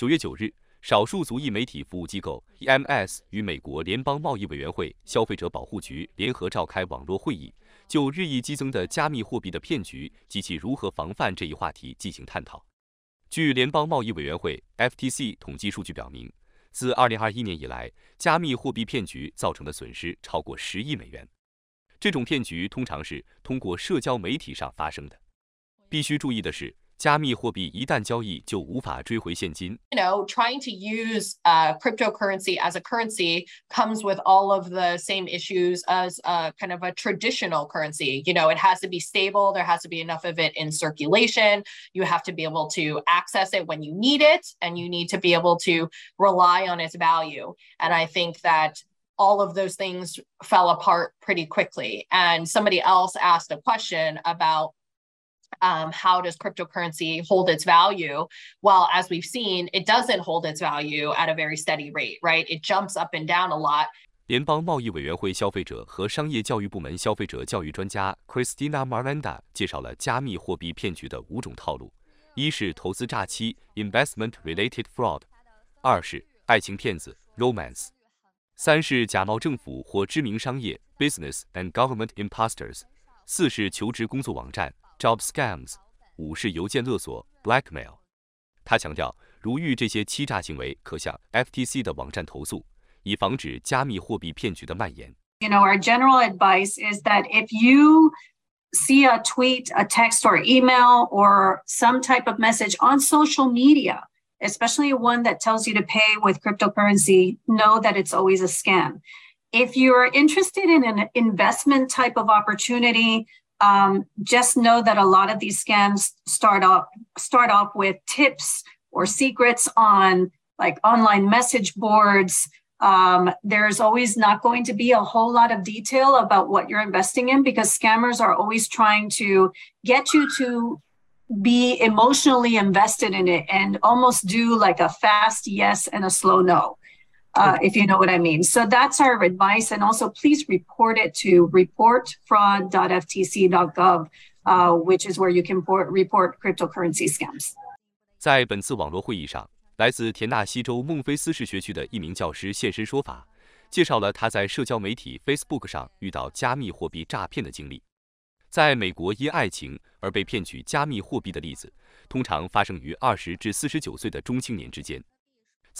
九月九日，少数族裔媒体服务机构 EMS 与美国联邦贸易委员会消费者保护局联合召开网络会议，就日益激增的加密货币的骗局及其如何防范这一话题进行探讨。据联邦贸易委员会 FTC 统计数据表明，自2021年以来，加密货币骗局造成的损失超过十亿美元。这种骗局通常是通过社交媒体上发生的。必须注意的是。加密货币一旦交易就无法追回现金。You know, trying to use uh, cryptocurrency as a currency comes with all of the same issues as a kind of a traditional currency. You know, it has to be stable. There has to be enough of it in circulation. You have to be able to access it when you need it, and you need to be able to rely on its value. And I think that all of those things fell apart pretty quickly. And somebody else asked a question about um, how does cryptocurrency hold its value? Well, as we've seen, it doesn't hold its value at a very steady rate, right? It jumps up and down a lot. 联邦贸易委员会消费者和商业教育部门消费者教育专家 Cristina Miranda 介绍了加密货币骗局的五种套路：一是投资诈欺 （investment-related fraud），二是爱情骗子 （romance），三是假冒政府或知名商业 （business and government imposters），四是求职工作网站 Job scams，五是邮件勒索 （blackmail）。他强调，如遇这些欺诈行为，可向 FTC 的网站投诉，以防止加密货币骗局的蔓延。You know, our general advice is that if you see a tweet, a text, or email, or some type of message on social media, especially one that tells you to pay with cryptocurrency, know that it's always a scam. If you're interested in an investment type of opportunity, um, just know that a lot of these scams start off start off with tips or secrets on like online message boards. Um, there's always not going to be a whole lot of detail about what you're investing in because scammers are always trying to get you to be emotionally invested in it and almost do like a fast yes and a slow no if you know what I mean. So that's our advice. And also, please report it to reportfraud.ftc.gov, which is where you can report, report cryptocurrency scams. 在本次网络会议上，来自田纳西州孟菲斯市学区的一名教师现身说法，介绍了他在社交媒体 Facebook 上遇到加密货币诈骗的经历。在美国，因爱情而被骗取加密货币的例子，通常发生于二十至四十九岁的中青年之间。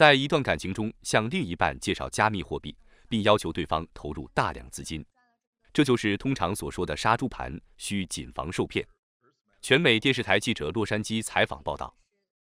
在一段感情中，向另一半介绍加密货币，并要求对方投入大量资金，这就是通常所说的杀猪盘，需谨防受骗。全美电视台记者洛杉矶采访报道。